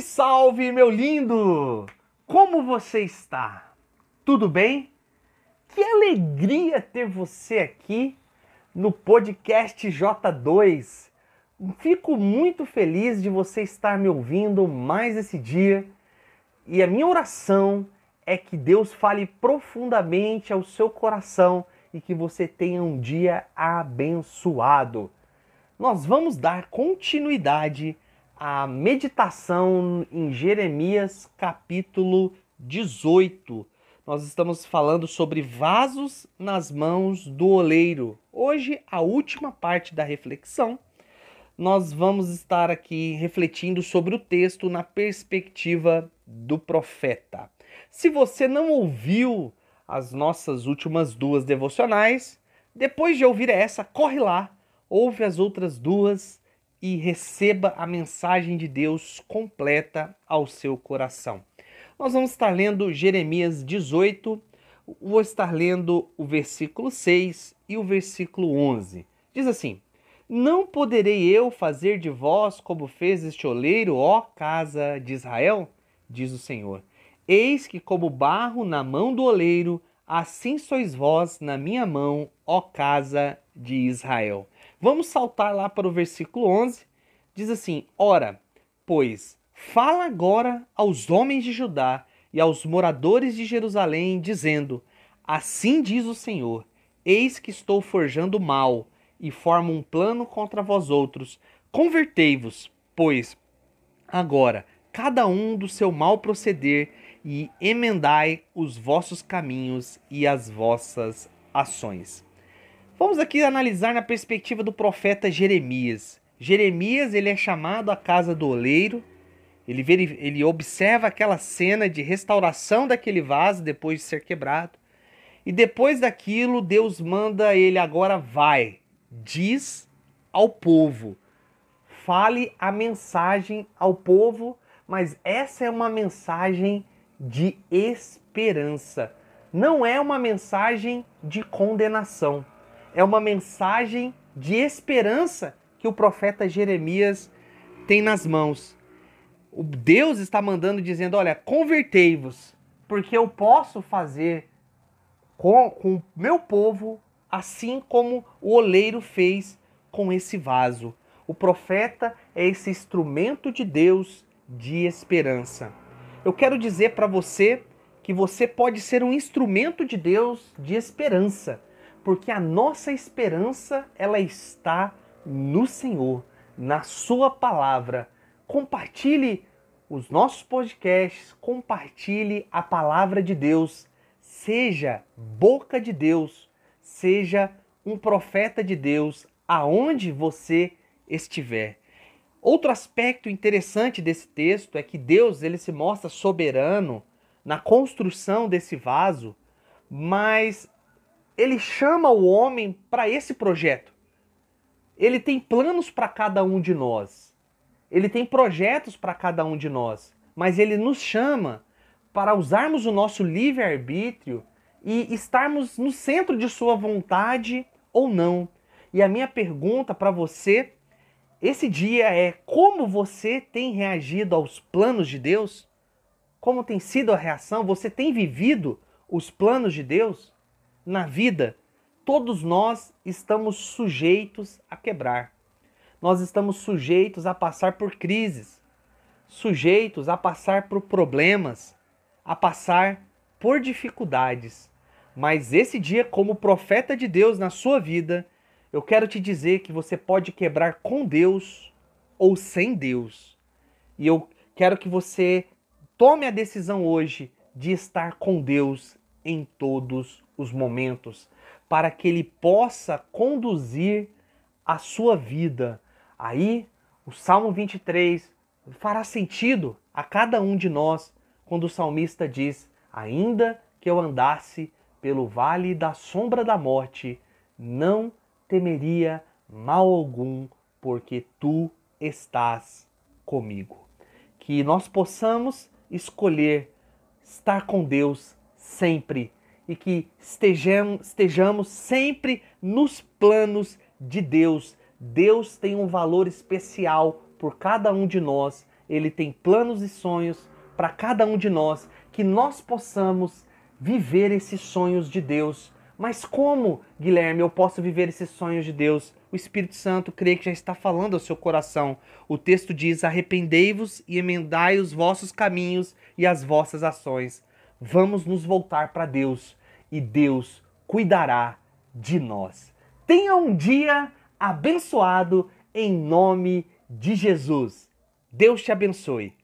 Salve, salve, meu lindo! Como você está? Tudo bem? Que alegria ter você aqui no podcast J2. Fico muito feliz de você estar me ouvindo mais esse dia e a minha oração é que Deus fale profundamente ao seu coração e que você tenha um dia abençoado. Nós vamos dar continuidade à meditação em Jeremias capítulo 18. Nós estamos falando sobre vasos nas mãos do oleiro. Hoje, a última parte da reflexão, nós vamos estar aqui refletindo sobre o texto na perspectiva do profeta. Se você não ouviu as nossas últimas duas devocionais, depois de ouvir essa, corre lá, ouve as outras duas e receba a mensagem de Deus completa ao seu coração. Nós vamos estar lendo Jeremias 18, vou estar lendo o versículo 6 e o versículo 11. Diz assim: Não poderei eu fazer de vós como fez este oleiro, ó casa de Israel? Diz o Senhor. Eis que, como barro na mão do oleiro, assim sois vós na minha mão, ó casa de Israel. Vamos saltar lá para o versículo 11. Diz assim: Ora, pois, fala agora aos homens de Judá e aos moradores de Jerusalém, dizendo: Assim diz o Senhor: Eis que estou forjando mal e formo um plano contra vós outros. Convertei-vos, pois, agora, cada um do seu mal proceder e emendai os vossos caminhos e as vossas ações. Vamos aqui analisar na perspectiva do profeta Jeremias. Jeremias ele é chamado à casa do oleiro. Ele, vê, ele observa aquela cena de restauração daquele vaso depois de ser quebrado. E depois daquilo, Deus manda ele agora vai, diz ao povo, fale a mensagem ao povo, mas essa é uma mensagem de esperança. Não é uma mensagem de condenação. É uma mensagem de esperança que o profeta Jeremias tem nas mãos. O Deus está mandando dizendo: "Olha, convertei-vos, porque eu posso fazer com o meu povo assim como o oleiro fez com esse vaso. O profeta é esse instrumento de Deus de esperança. Eu quero dizer para você que você pode ser um instrumento de Deus de esperança, porque a nossa esperança ela está no Senhor, na sua palavra. Compartilhe os nossos podcasts, compartilhe a palavra de Deus. Seja boca de Deus, seja um profeta de Deus aonde você estiver. Outro aspecto interessante desse texto é que Deus ele se mostra soberano na construção desse vaso, mas ele chama o homem para esse projeto. Ele tem planos para cada um de nós. Ele tem projetos para cada um de nós, mas ele nos chama para usarmos o nosso livre-arbítrio e estarmos no centro de sua vontade ou não. E a minha pergunta para você esse dia é como você tem reagido aos planos de Deus? Como tem sido a reação? Você tem vivido os planos de Deus na vida? Todos nós estamos sujeitos a quebrar. Nós estamos sujeitos a passar por crises, sujeitos a passar por problemas, a passar por dificuldades. Mas esse dia, como profeta de Deus na sua vida, eu quero te dizer que você pode quebrar com Deus ou sem Deus. E eu quero que você tome a decisão hoje de estar com Deus em todos os momentos, para que Ele possa conduzir a sua vida. Aí, o Salmo 23 fará sentido a cada um de nós quando o salmista diz: Ainda que eu andasse pelo vale da sombra da morte, não temeria mal algum, porque tu estás comigo. Que nós possamos escolher estar com Deus sempre e que estejamos, estejamos sempre nos planos de Deus. Deus tem um valor especial por cada um de nós ele tem planos e sonhos para cada um de nós, que nós possamos viver esses sonhos de Deus. Mas como, Guilherme, eu posso viver esses sonhos de Deus? O Espírito Santo crê que já está falando ao seu coração. O texto diz: Arrependei-vos e emendai os vossos caminhos e as vossas ações. Vamos nos voltar para Deus e Deus cuidará de nós. Tenha um dia abençoado em nome de Jesus. Deus te abençoe.